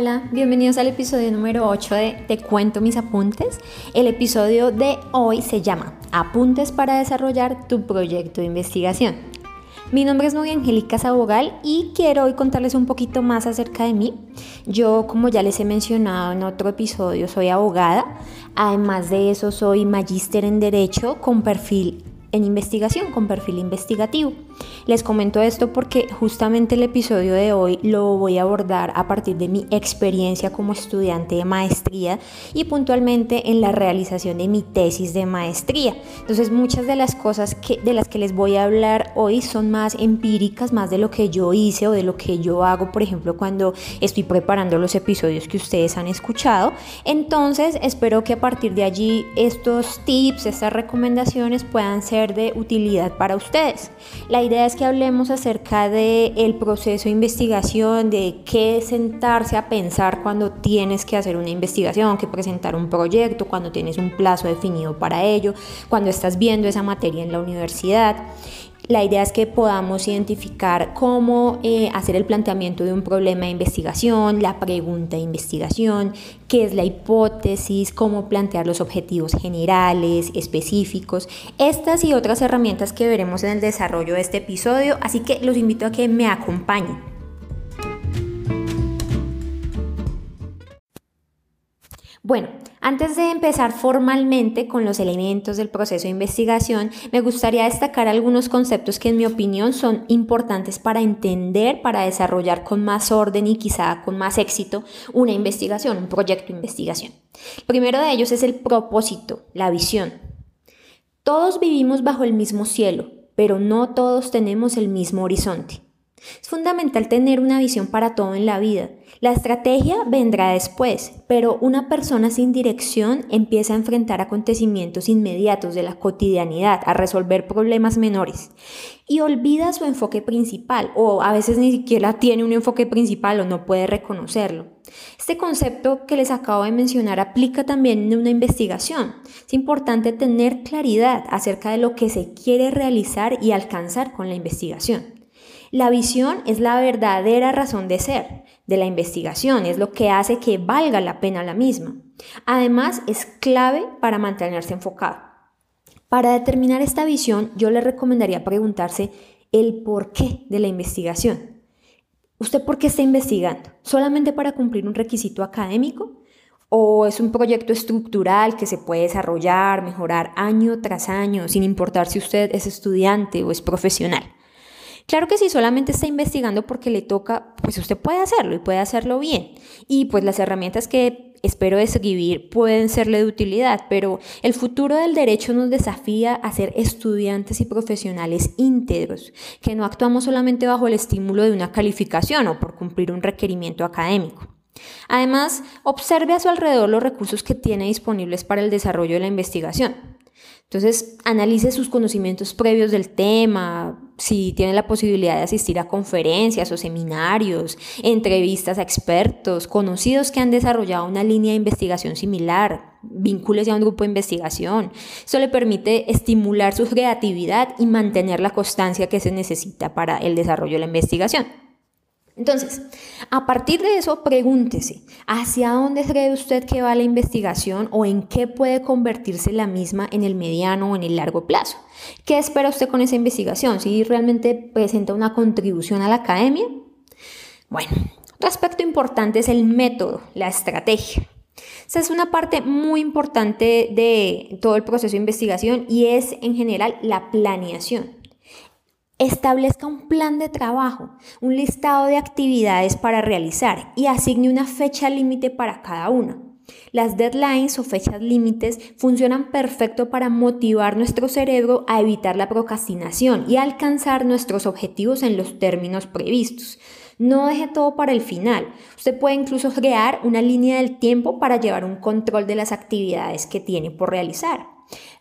Hola, bienvenidos al episodio número 8 de Te cuento mis apuntes. El episodio de hoy se llama Apuntes para desarrollar tu proyecto de investigación. Mi nombre es Nuria Angélica Sabogal y quiero hoy contarles un poquito más acerca de mí. Yo, como ya les he mencionado en otro episodio, soy abogada. Además de eso, soy magíster en Derecho con perfil en investigación, con perfil investigativo. Les comento esto porque justamente el episodio de hoy lo voy a abordar a partir de mi experiencia como estudiante de maestría y puntualmente en la realización de mi tesis de maestría. Entonces muchas de las cosas de las que les voy a hablar hoy son más empíricas, más de lo que yo hice o de lo que yo hago, por ejemplo, cuando estoy preparando los episodios que ustedes han escuchado. Entonces espero que a partir de allí estos tips, estas recomendaciones puedan ser de utilidad para ustedes. La idea es que hablemos acerca del el proceso de investigación, de qué sentarse a pensar cuando tienes que hacer una investigación, que presentar un proyecto, cuando tienes un plazo definido para ello, cuando estás viendo esa materia en la universidad. La idea es que podamos identificar cómo eh, hacer el planteamiento de un problema de investigación, la pregunta de investigación, qué es la hipótesis, cómo plantear los objetivos generales, específicos, estas y otras herramientas que veremos en el desarrollo de este episodio, así que los invito a que me acompañen. Bueno, antes de empezar formalmente con los elementos del proceso de investigación, me gustaría destacar algunos conceptos que en mi opinión son importantes para entender, para desarrollar con más orden y quizá con más éxito una investigación, un proyecto de investigación. El primero de ellos es el propósito, la visión. Todos vivimos bajo el mismo cielo, pero no todos tenemos el mismo horizonte. Es fundamental tener una visión para todo en la vida. La estrategia vendrá después, pero una persona sin dirección empieza a enfrentar acontecimientos inmediatos de la cotidianidad, a resolver problemas menores y olvida su enfoque principal o a veces ni siquiera tiene un enfoque principal o no puede reconocerlo. Este concepto que les acabo de mencionar aplica también en una investigación. Es importante tener claridad acerca de lo que se quiere realizar y alcanzar con la investigación. La visión es la verdadera razón de ser de la investigación, es lo que hace que valga la pena la misma. Además, es clave para mantenerse enfocado. Para determinar esta visión, yo le recomendaría preguntarse el porqué de la investigación. ¿Usted por qué está investigando? ¿Solamente para cumplir un requisito académico? ¿O es un proyecto estructural que se puede desarrollar, mejorar año tras año, sin importar si usted es estudiante o es profesional? Claro que si solamente está investigando porque le toca, pues usted puede hacerlo y puede hacerlo bien. Y pues las herramientas que espero describir pueden serle de utilidad, pero el futuro del derecho nos desafía a ser estudiantes y profesionales íntegros, que no actuamos solamente bajo el estímulo de una calificación o por cumplir un requerimiento académico. Además, observe a su alrededor los recursos que tiene disponibles para el desarrollo de la investigación. Entonces, analice sus conocimientos previos del tema, si tiene la posibilidad de asistir a conferencias o seminarios, entrevistas a expertos, conocidos que han desarrollado una línea de investigación similar, vincúlese a un grupo de investigación. Eso le permite estimular su creatividad y mantener la constancia que se necesita para el desarrollo de la investigación. Entonces, a partir de eso, pregúntese, ¿hacia dónde cree usted que va la investigación o en qué puede convertirse la misma en el mediano o en el largo plazo? ¿Qué espera usted con esa investigación? ¿Si realmente presenta una contribución a la academia? Bueno, otro aspecto importante es el método, la estrategia. Esa es una parte muy importante de todo el proceso de investigación y es en general la planeación. Establezca un plan de trabajo, un listado de actividades para realizar y asigne una fecha límite para cada una. Las deadlines o fechas límites funcionan perfecto para motivar nuestro cerebro a evitar la procrastinación y alcanzar nuestros objetivos en los términos previstos. No deje todo para el final. Usted puede incluso crear una línea del tiempo para llevar un control de las actividades que tiene por realizar.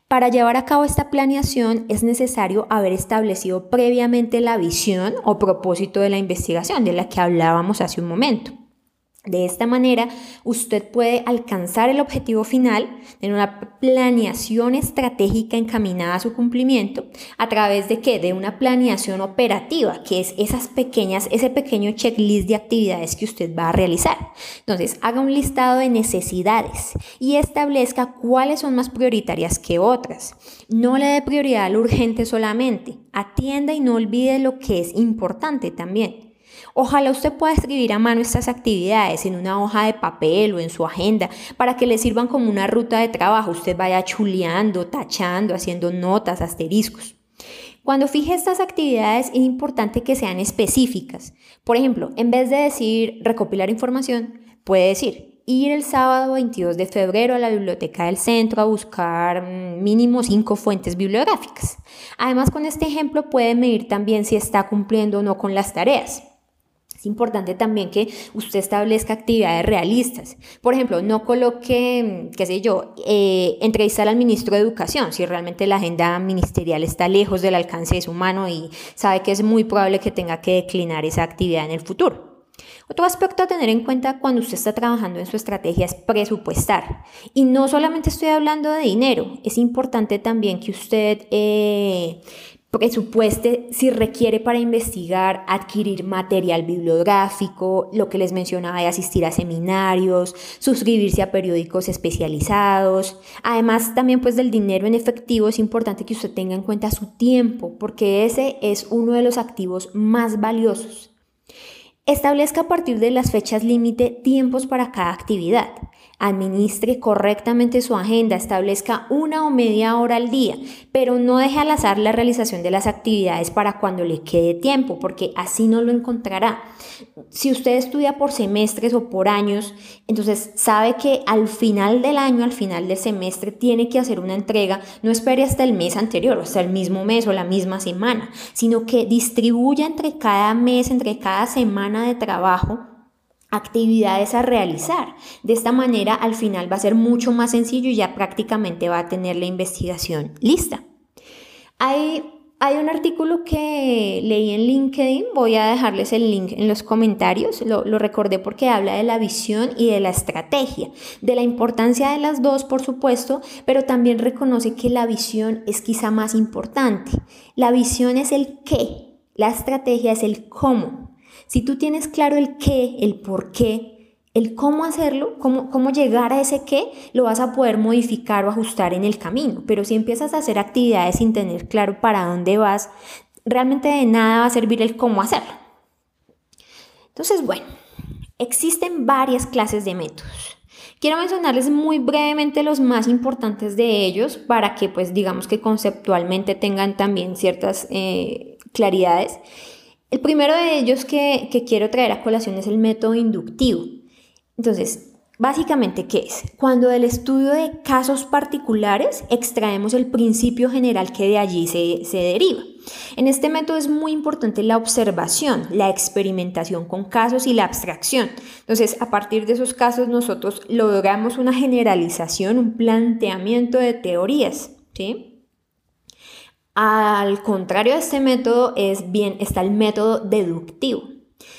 Para llevar a cabo esta planeación es necesario haber establecido previamente la visión o propósito de la investigación de la que hablábamos hace un momento. De esta manera, usted puede alcanzar el objetivo final en una planeación estratégica encaminada a su cumplimiento a través de qué? De una planeación operativa, que es esas pequeñas, ese pequeño checklist de actividades que usted va a realizar. Entonces, haga un listado de necesidades y establezca cuáles son más prioritarias que otras. No le dé prioridad a urgente solamente. Atienda y no olvide lo que es importante también. Ojalá usted pueda escribir a mano estas actividades en una hoja de papel o en su agenda para que le sirvan como una ruta de trabajo. Usted vaya chuleando, tachando, haciendo notas, asteriscos. Cuando fije estas actividades es importante que sean específicas. Por ejemplo, en vez de decir recopilar información, puede decir ir el sábado 22 de febrero a la biblioteca del centro a buscar mm, mínimo cinco fuentes bibliográficas. Además, con este ejemplo puede medir también si está cumpliendo o no con las tareas. Es importante también que usted establezca actividades realistas. Por ejemplo, no coloque, qué sé yo, eh, entrevistar al ministro de Educación si realmente la agenda ministerial está lejos del alcance de su mano y sabe que es muy probable que tenga que declinar esa actividad en el futuro. Otro aspecto a tener en cuenta cuando usted está trabajando en su estrategia es presupuestar. Y no solamente estoy hablando de dinero, es importante también que usted eh, presupueste si requiere para investigar, adquirir material bibliográfico, lo que les mencionaba de asistir a seminarios, suscribirse a periódicos especializados. Además, también pues del dinero en efectivo es importante que usted tenga en cuenta su tiempo, porque ese es uno de los activos más valiosos. Establezca a partir de las fechas límite tiempos para cada actividad administre correctamente su agenda, establezca una o media hora al día, pero no deje al azar la realización de las actividades para cuando le quede tiempo, porque así no lo encontrará. Si usted estudia por semestres o por años, entonces sabe que al final del año, al final del semestre, tiene que hacer una entrega. No espere hasta el mes anterior hasta el mismo mes o la misma semana, sino que distribuya entre cada mes, entre cada de trabajo actividades a realizar. De esta manera al final va a ser mucho más sencillo y ya prácticamente va a tener la investigación lista. Hay, hay un artículo que leí en LinkedIn, voy a dejarles el link en los comentarios, lo, lo recordé porque habla de la visión y de la estrategia, de la importancia de las dos por supuesto, pero también reconoce que la visión es quizá más importante. La visión es el qué, la estrategia es el cómo. Si tú tienes claro el qué, el por qué, el cómo hacerlo, cómo, cómo llegar a ese qué, lo vas a poder modificar o ajustar en el camino. Pero si empiezas a hacer actividades sin tener claro para dónde vas, realmente de nada va a servir el cómo hacerlo. Entonces, bueno, existen varias clases de métodos. Quiero mencionarles muy brevemente los más importantes de ellos para que pues digamos que conceptualmente tengan también ciertas eh, claridades el primero de ellos que, quiero traer a colación es el método inductivo. Entonces, básicamente, ¿qué es? Cuando del estudio de casos particulares extraemos el principio general que de allí se, se deriva. En este método es muy importante la observación, la experimentación con casos y la abstracción. Entonces, a partir de esos casos nosotros logramos una generalización, un planteamiento de teorías, ¿sí? Al contrario de este método es bien, está el método deductivo.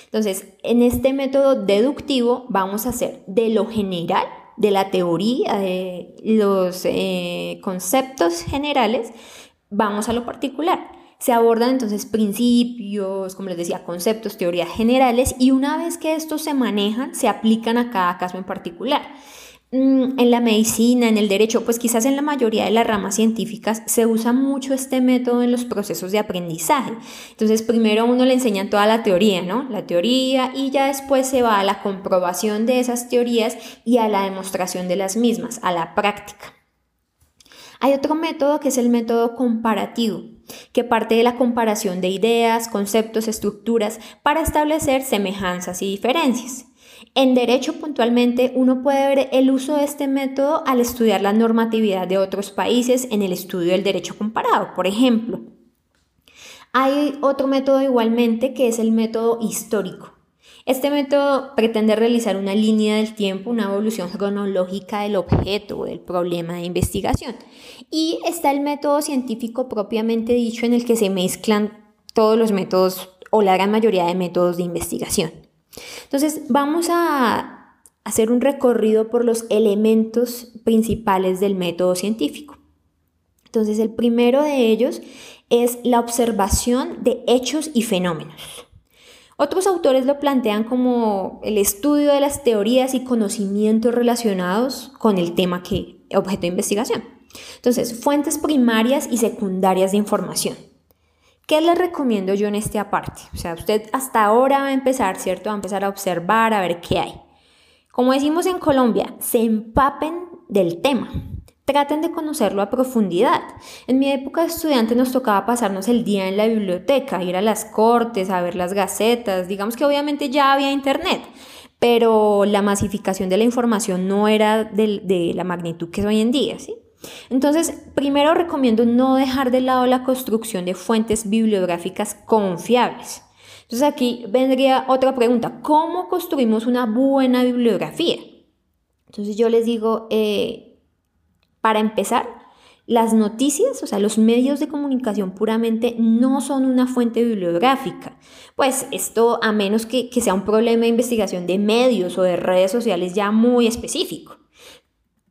Entonces, en este método deductivo vamos a hacer de lo general, de la teoría, de los eh, conceptos generales, vamos a lo particular. Se abordan entonces principios, como les decía, conceptos, teorías generales y una vez que estos se manejan, se aplican a cada caso en particular. Mm, en la medicina, en el derecho, pues quizás en la mayoría de las ramas científicas se usa mucho este método en los procesos de aprendizaje. Entonces, primero uno le enseñan toda la teoría, ¿no? La teoría y ya después se va a la comprobación de esas teorías y a la demostración de las mismas, a la práctica. Hay otro método que es el método comparativo, que parte de la comparación de ideas, conceptos, estructuras para establecer semejanzas y diferencias. En derecho puntualmente uno puede ver el uso de este método al estudiar la normatividad de otros países en el estudio del derecho comparado, por ejemplo. Hay otro método igualmente que es el método histórico. Este método pretende realizar una línea del tiempo, una evolución cronológica del objeto o del problema de investigación. Y está el método científico propiamente dicho en el que se mezclan todos los métodos o la gran mayoría de métodos de investigación. Entonces, vamos a hacer un recorrido por los elementos principales del método científico. Entonces, el primero de ellos es la observación de hechos y fenómenos. Otros autores lo plantean como el estudio de las teorías y conocimientos relacionados con el tema que objeto de investigación. Entonces, fuentes primarias y secundarias de información. ¿Qué les recomiendo yo en este aparte? O sea, usted hasta ahora va a empezar, ¿cierto? Va a empezar a observar, a ver qué hay. Como decimos en Colombia, se empapen del tema. Traten de conocerlo a profundidad. En mi época de estudiante nos tocaba pasarnos el día en la biblioteca, ir a las cortes, a ver las gacetas. Digamos que obviamente ya había internet, pero la masificación de la información no era de, de la magnitud que es hoy en día, ¿sí? Entonces, primero recomiendo no dejar de lado la construcción de fuentes bibliográficas confiables. Entonces aquí vendría otra pregunta, ¿cómo construimos una buena bibliografía? Entonces yo les digo, eh, para empezar, las noticias, o sea, los medios de comunicación puramente no son una fuente bibliográfica. Pues esto a menos que, que sea un problema de investigación de medios o de redes sociales ya muy específico.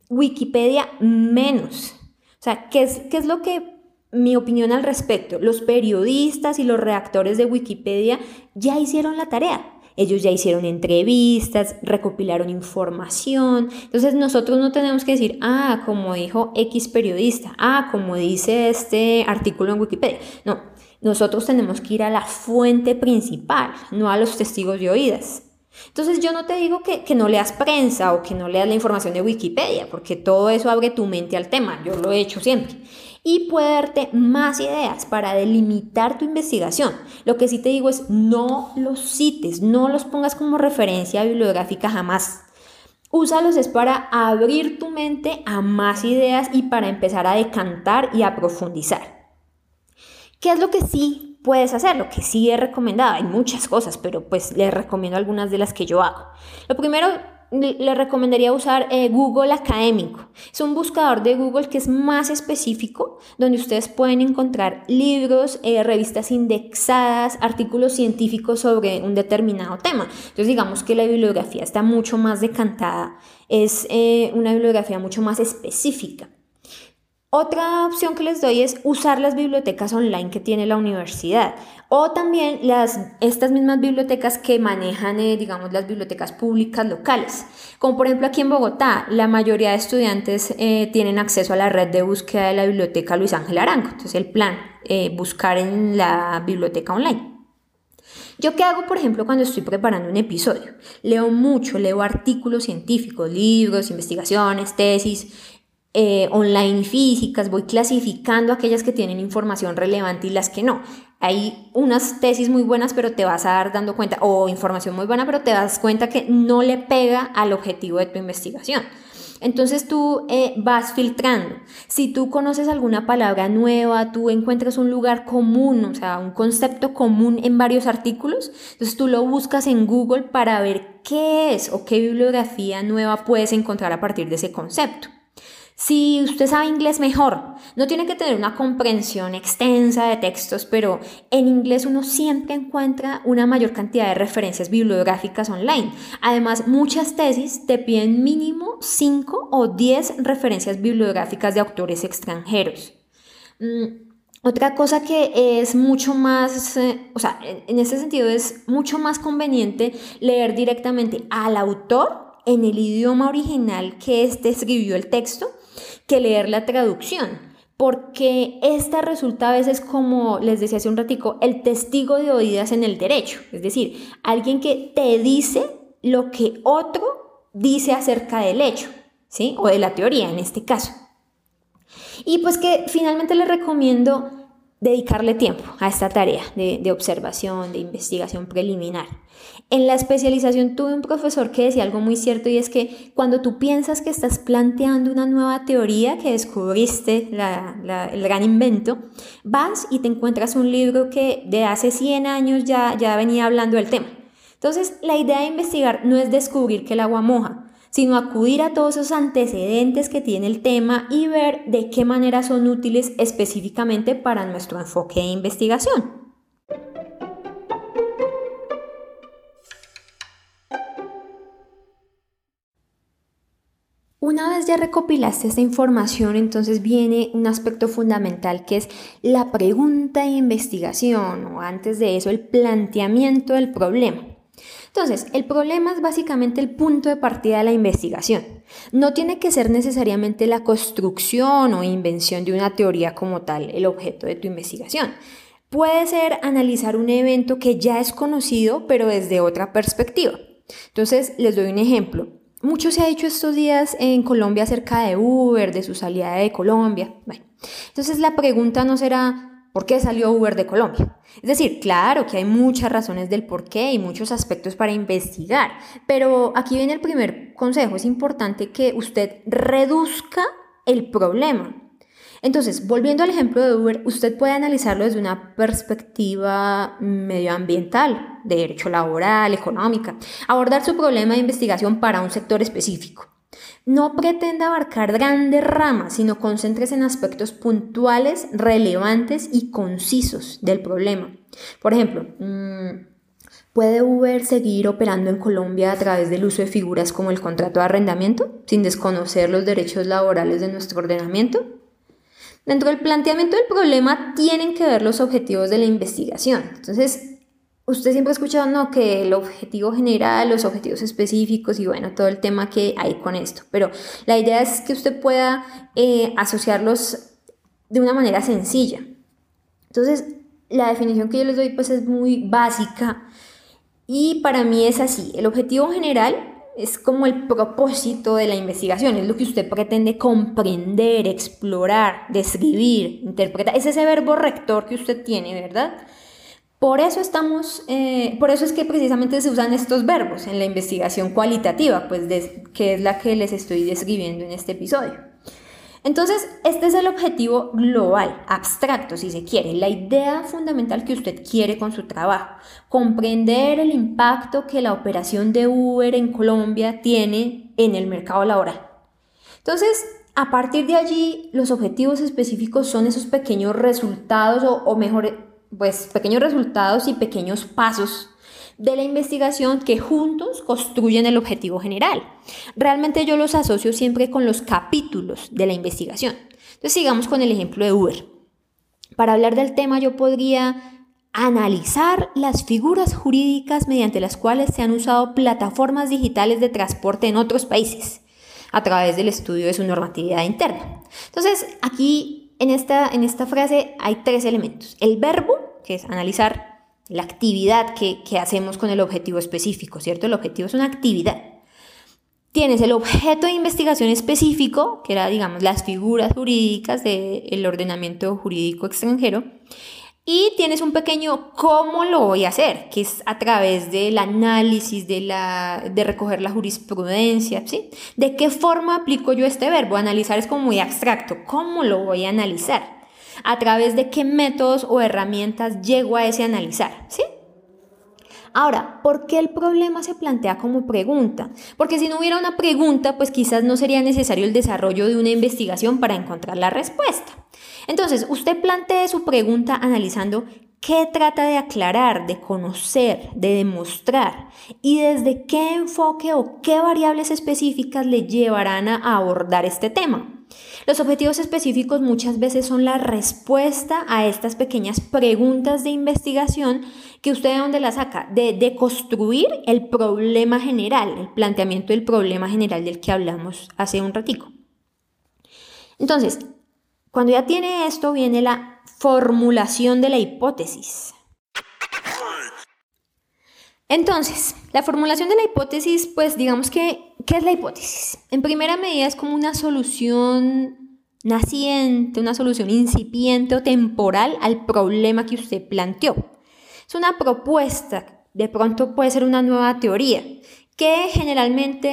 Wikipedia menos. O sea, ¿qué es, qué es lo que mi opinión al respecto? Los periodistas y los redactores de Wikipedia ya hicieron la tarea. Ellos ya hicieron entrevistas, recopilaron información. Entonces nosotros no tenemos que decir, ah, como dijo X periodista, ah, como dice este artículo en Wikipedia. No, nosotros tenemos que ir a la fuente principal, no a los testigos de oídas. Entonces yo no te digo que, no leas prensa o que no leas la información de Wikipedia, porque todo eso abre tu mente al tema, yo lo he hecho siempre. Y puede darte más ideas para delimitar tu investigación. Lo que sí te digo es no los cites, no los pongas como referencia bibliográfica jamás. Úsalos es para abrir tu mente a más ideas y para empezar a decantar y a profundizar. ¿Qué es lo que sí puedes hacer, lo que sí es recomendado. Hay muchas cosas, pero pues les recomiendo algunas de las que yo hago. Lo primero, le recomendaría usar eh, Google Académico. Es un buscador de Google que es más específico, donde ustedes pueden encontrar libros, eh, revistas indexadas, artículos científicos sobre un determinado tema. Entonces digamos que la bibliografía está mucho más decantada, es eh, una bibliografía mucho más específica. Otra opción que les doy es usar las bibliotecas online que tiene la universidad o también las, estas mismas bibliotecas que manejan, eh, digamos, las bibliotecas públicas locales. Como por ejemplo aquí en Bogotá, la mayoría de estudiantes eh, tienen acceso a la red de búsqueda de la biblioteca Luis Ángel Arango. Entonces el plan, eh, buscar en la biblioteca online. ¿Yo qué hago, por ejemplo, cuando estoy preparando un episodio? Leo mucho, leo artículos científicos, libros, investigaciones, tesis, eh, online físicas, voy clasificando aquellas que tienen información relevante y las que no. Hay unas tesis muy buenas, pero te vas a dar dando cuenta, o información muy buena, pero te das cuenta que no le pega al objetivo de tu investigación. Entonces tú eh, vas filtrando. Si tú conoces alguna palabra nueva, tú encuentras un lugar común, o sea, un concepto común en varios artículos, entonces tú lo buscas en Google para ver qué es o qué bibliografía nueva puedes encontrar a partir de ese concepto. Si usted sabe inglés mejor, no tiene que tener una comprensión extensa de textos, pero en inglés uno siempre encuentra una mayor cantidad de referencias bibliográficas online. Además, muchas tesis te piden mínimo 5 o 10 referencias bibliográficas de autores extranjeros. Mm, otra cosa que es mucho más, eh, o sea, en ese sentido es mucho más conveniente leer directamente al autor en el idioma original que éste escribió el texto que leer la traducción, porque esta resulta a veces como les decía hace un ratico, el testigo de oídas en el derecho, es decir, alguien que te dice lo que otro dice acerca del hecho, ¿sí? O de la teoría en este caso. Y pues que finalmente les recomiendo dedicarle tiempo a esta tarea de, observación, de investigación preliminar. En la especialización tuve un profesor que decía algo muy cierto y es que cuando tú piensas que estás planteando una nueva teoría, que descubriste el gran invento, vas y te encuentras un libro que de hace 100 años ya, ya venía hablando del tema. Entonces, la idea de investigar no es descubrir que el agua moja, sino acudir a todos esos antecedentes que tiene el tema y ver de qué manera son útiles específicamente para nuestro enfoque de investigación. Ya recopilaste esta información, entonces viene un aspecto fundamental que es la pregunta de investigación o antes de eso el planteamiento del problema. Entonces, el problema es básicamente el punto de partida de la investigación. No tiene que ser necesariamente la construcción o invención de una teoría como tal el objeto de tu investigación. Puede ser analizar un evento que ya es conocido, pero desde otra perspectiva. Entonces, les doy un ejemplo. Mucho se ha dicho estos días en Colombia acerca de Uber, de su salida de Colombia. Bueno, entonces la pregunta no será ¿por qué salió Uber de Colombia? Es decir, claro que hay muchas razones del por qué y muchos aspectos para investigar, pero aquí viene el primer consejo. Es importante que usted reduzca el problema. Entonces, volviendo al ejemplo de Uber, usted puede analizarlo desde una perspectiva medioambiental, de derecho laboral, económica, abordar su problema de investigación para un sector específico. No pretenda abarcar grandes ramas, sino concéntrese en aspectos puntuales, relevantes y concisos del problema. Por ejemplo, mm, ¿puede Uber seguir operando en Colombia a través del uso de figuras como el contrato de arrendamiento, sin desconocer los derechos laborales de nuestro ordenamiento? Dentro del planteamiento del problema tienen que ver los objetivos de la investigación. Entonces, usted siempre ha escuchado, ¿no? Que el objetivo general, los objetivos específicos y bueno, todo el tema que hay con esto. Pero la idea es que usted pueda eh, asociarlos de una manera sencilla. Entonces, la definición que yo les doy pues es muy básica y para mí es así. El objetivo general es como el propósito de la investigación, es lo que usted pretende comprender, explorar, describir, interpretar. Es ese verbo rector que usted tiene, ¿verdad? Por eso estamos, eh, por eso es que precisamente se usan estos verbos en la investigación cualitativa, pues que es la que les estoy describiendo en este episodio. Entonces, este es el objetivo global, abstracto si se quiere, la idea fundamental que usted quiere con su trabajo, comprender el impacto que la operación de Uber en Colombia tiene en el mercado laboral. Entonces, a partir de allí, los objetivos específicos son esos pequeños resultados o, mejor, pues pequeños resultados y pequeños pasos de la investigación que juntos construyen el objetivo general. Realmente yo los asocio siempre con los capítulos de la investigación. Entonces sigamos con el ejemplo de Uber. Para hablar del tema yo podría analizar las figuras jurídicas mediante las cuales se han usado plataformas digitales de transporte en otros países a través del estudio de su normatividad interna. Entonces, aquí en esta, en esta frase hay tres elementos. El verbo, que es analizar la actividad que, hacemos con el objetivo específico, ¿cierto? El objetivo es una actividad. Tienes el objeto de investigación específico, que era, digamos, las figuras jurídicas del ordenamiento jurídico extranjero, y tienes un pequeño cómo lo voy a hacer, que es a través del análisis, de, la, de recoger la jurisprudencia, ¿sí? ¿De qué forma aplico yo este verbo? Analizar es como muy abstracto, ¿cómo lo voy a analizar? A través de qué métodos o herramientas llego a ese analizar, ¿sí? Ahora, ¿por qué el problema se plantea como pregunta? Porque si no hubiera una pregunta, pues quizás no sería necesario el desarrollo de una investigación para encontrar la respuesta. Entonces, usted plantee su pregunta analizando qué trata de aclarar, de conocer, de demostrar y desde qué enfoque o qué variables específicas le llevarán a abordar este tema. Los objetivos específicos muchas veces son la respuesta a estas pequeñas preguntas de investigación que usted de dónde la saca, de, construir el problema general, el planteamiento del problema general del que hablamos hace un ratico. Entonces, cuando ya tiene esto, viene la formulación de la hipótesis. Entonces, la formulación de la hipótesis, pues digamos que, ¿qué es la hipótesis? En primera medida es como una solución naciente, una solución incipiente o temporal al problema que usted planteó. Es una propuesta, de pronto puede ser una nueva teoría, que generalmente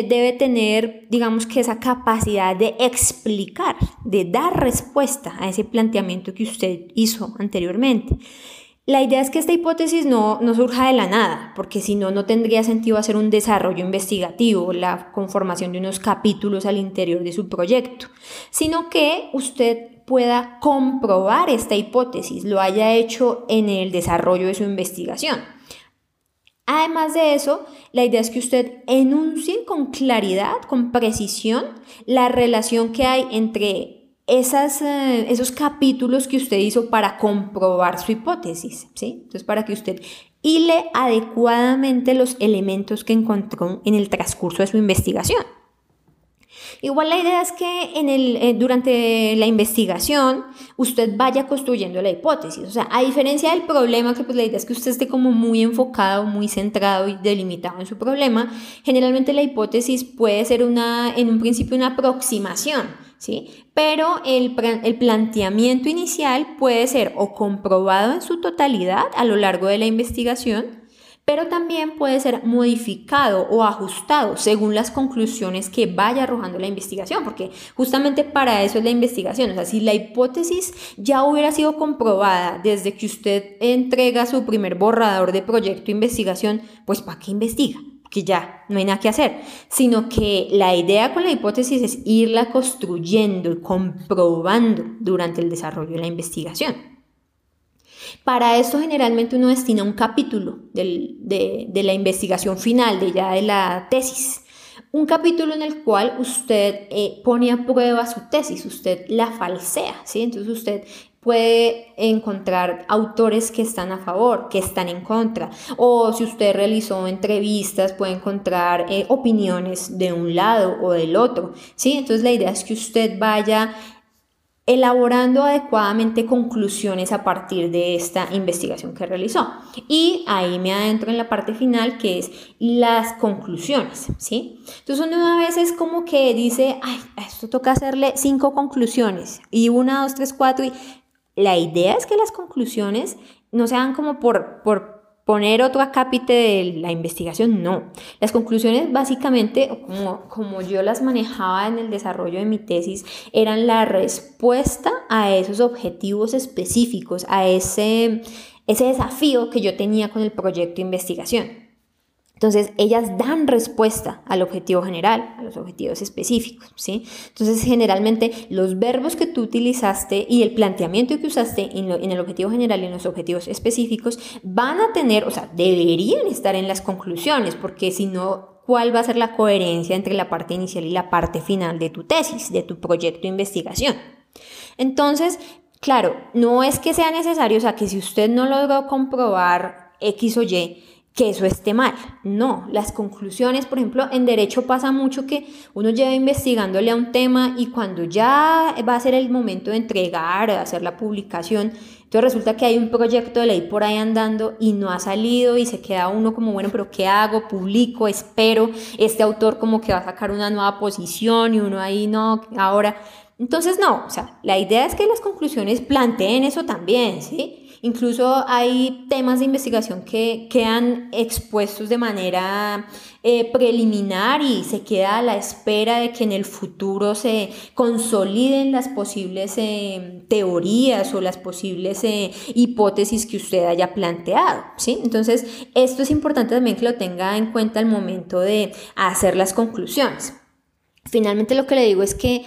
eh, debe tener, digamos que esa capacidad de explicar, de dar respuesta a ese planteamiento que usted hizo anteriormente. La idea es que esta hipótesis no, no surja de la nada, porque si no, no tendría sentido hacer un desarrollo investigativo, la conformación de unos capítulos al interior de su proyecto, sino que usted pueda comprobar esta hipótesis, lo haya hecho en el desarrollo de su investigación. Además de eso, la idea es que usted enuncie con claridad, con precisión, la relación que hay entre esas, eh, esos capítulos que usted hizo para comprobar su hipótesis, ¿sí? Entonces, para que usted hile adecuadamente los elementos que encontró en el transcurso de su investigación. Igual la idea es que en el, eh, durante la investigación usted vaya construyendo la hipótesis. O sea, a diferencia del problema, que pues la idea es que usted esté como muy enfocado, muy centrado y delimitado en su problema, generalmente la hipótesis puede ser una, en un principio una aproximación. ¿Sí? Pero el, el planteamiento inicial puede ser o comprobado en su totalidad a lo largo de la investigación, pero también puede ser modificado o ajustado según las conclusiones que vaya arrojando la investigación, porque justamente para eso es la investigación. O sea, si la hipótesis ya hubiera sido comprobada desde que usted entrega su primer borrador de proyecto de investigación, pues ¿para qué investiga? Que ya no hay nada que hacer, sino que la idea con la hipótesis es irla construyendo y comprobando durante el desarrollo de la investigación. Para eso generalmente uno destina un capítulo de, la investigación final, de ya de la tesis. Un capítulo en el cual usted eh, pone a prueba su tesis, usted la falsea, ¿sí? Entonces usted puede encontrar autores que están a favor, que están en contra, o si usted realizó entrevistas, puede encontrar eh, opiniones de un lado o del otro, ¿sí? Entonces la idea es que usted vaya elaborando adecuadamente conclusiones a partir de esta investigación que realizó. Y ahí me adentro en la parte final que es las conclusiones, ¿sí? Entonces uno a veces como que dice, ay, esto toca hacerle cinco conclusiones y una, dos, tres, cuatro y la idea es que las conclusiones no sean como por, por poner otro acápite de la investigación, no. Las conclusiones básicamente, como, como yo las manejaba en el desarrollo de mi tesis, eran la respuesta a esos objetivos específicos, a ese, ese desafío que yo tenía con el proyecto de investigación. Entonces, ellas dan respuesta al objetivo general, a los objetivos específicos, ¿sí? Entonces, generalmente los verbos que tú utilizaste y el planteamiento que usaste en, el objetivo general y en los objetivos específicos van a tener, o sea, deberían estar en las conclusiones, porque si no, ¿cuál va a ser la coherencia entre la parte inicial y la parte final de tu tesis, de tu proyecto de investigación? Entonces, claro, no es que sea necesario, o sea, que si usted no logró comprobar X o Y, que eso esté mal. No, las conclusiones, por ejemplo, en derecho pasa mucho que uno lleva investigándole a un tema y cuando ya va a ser el momento de entregar, de hacer la publicación, entonces resulta que hay un proyecto de ley por ahí andando y no ha salido y se queda uno como, bueno, pero ¿qué hago? Publico, espero, este autor como que va a sacar una nueva posición y uno ahí no, ahora... Entonces no, o sea, la idea es que las conclusiones planteen eso también, ¿sí? Incluso hay temas de investigación que quedan expuestos de manera eh, preliminar y se queda a la espera de que en el futuro se consoliden las posibles eh, teorías o las posibles eh, hipótesis que usted haya planteado. ¿sí? Entonces, esto es importante también que lo tenga en cuenta al momento de hacer las conclusiones. Finalmente, lo que le digo es que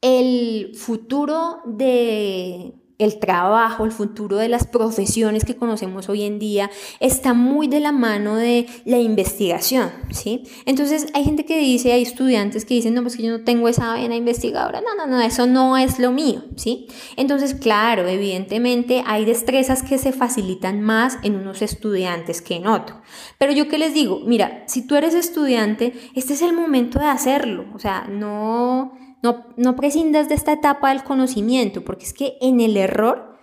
el futuro de el trabajo, el futuro de las profesiones que conocemos hoy en día está muy de la mano de la investigación, ¿sí? Entonces hay gente que dice, hay estudiantes que dicen, no, pues que yo no tengo esa vena investigadora, no, no, no, eso no es lo mío, ¿sí? Entonces, claro, evidentemente hay destrezas que se facilitan más en unos estudiantes que en otros. Pero yo qué les digo, mira, si tú eres estudiante, este es el momento de hacerlo, o sea, no no, prescindas de esta etapa del conocimiento, porque es que en el error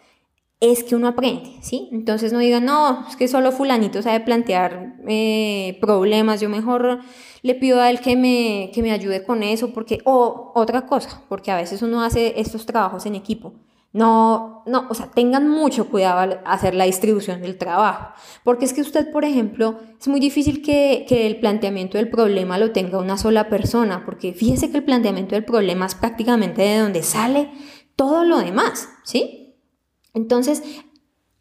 es que uno aprende, ¿sí? Entonces no digan, no, es que solo fulanito sabe plantear eh, problemas, yo mejor le pido a él que me, que me ayude con eso, porque, o otra cosa, porque a veces uno hace estos trabajos en equipo. No, no, o sea, tengan mucho cuidado al hacer la distribución del trabajo, porque es que usted, por ejemplo, es muy difícil que, que, el planteamiento del problema lo tenga una sola persona, porque fíjese que el planteamiento del problema es prácticamente de donde sale todo lo demás, ¿sí? Entonces,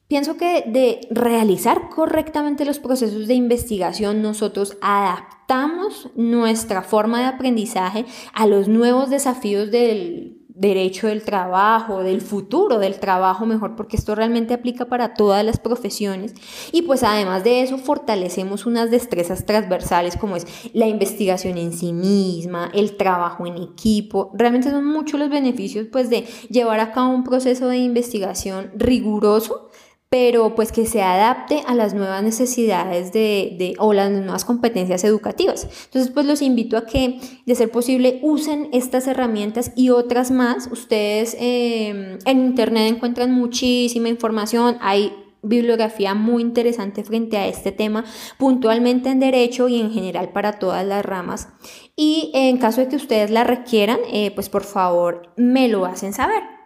pienso que de realizar correctamente los procesos de investigación, nosotros adaptamos nuestra forma de aprendizaje a los nuevos desafíos del derecho del trabajo, del futuro del trabajo mejor, porque esto realmente aplica para todas las profesiones. Y pues además de eso fortalecemos unas destrezas transversales como es la investigación en sí misma, el trabajo en equipo. Realmente son muchos los beneficios pues de llevar a cabo un proceso de investigación riguroso pero pues que se adapte a las nuevas necesidades de, o las nuevas competencias educativas. Entonces pues los invito a que, de ser posible, usen estas herramientas y otras más. Ustedes em, en internet encuentran muchísima información, hay bibliografía muy interesante frente a este tema, puntualmente en derecho y en general para todas las ramas. Y en caso de que ustedes la requieran, eh, pues por favor me lo hacen saber.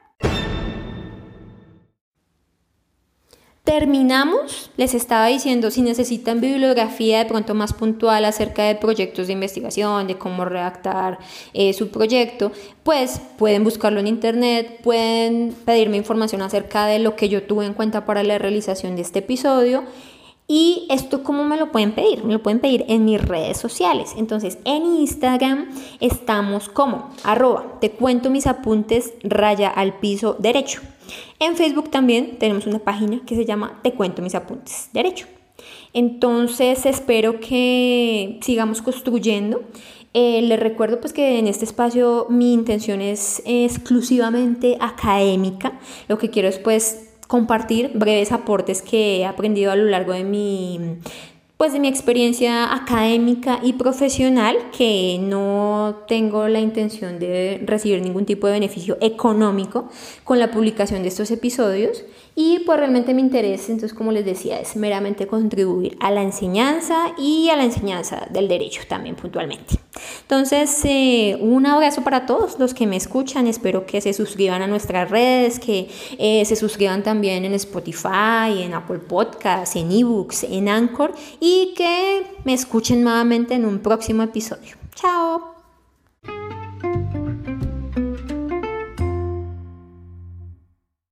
Terminamos, les estaba diciendo, si necesitan bibliografía de pronto más puntual acerca de proyectos de investigación, de cómo redactar eh, su proyecto, pues pueden buscarlo en internet, pueden pedirme información acerca de lo que yo tuve en cuenta para la realización de este episodio y esto, ¿cómo me lo pueden pedir? Me lo pueden pedir en mis redes sociales. Entonces, en Instagram estamos como arroba, te cuento mis apuntes, raya al piso derecho. En Facebook también tenemos una página que se llama Te cuento mis apuntes derecho. Entonces, espero que sigamos construyendo. Eh, les recuerdo pues que en este espacio mi intención es exclusivamente académica. Lo que quiero es pues compartir breves aportes que he aprendido a lo largo de mi pues de mi experiencia académica y profesional que no tengo la intención de recibir ningún tipo de beneficio económico con la publicación de estos episodios y pues realmente mi interés, entonces como les decía, es meramente contribuir a la enseñanza y a la enseñanza del derecho también puntualmente. Entonces, eh, un abrazo para todos los que me escuchan, espero que se suscriban a nuestras redes, que eh, se suscriban también en Spotify, en Apple Podcasts, en eBooks, en Anchor y que me escuchen nuevamente en un próximo episodio. Chao.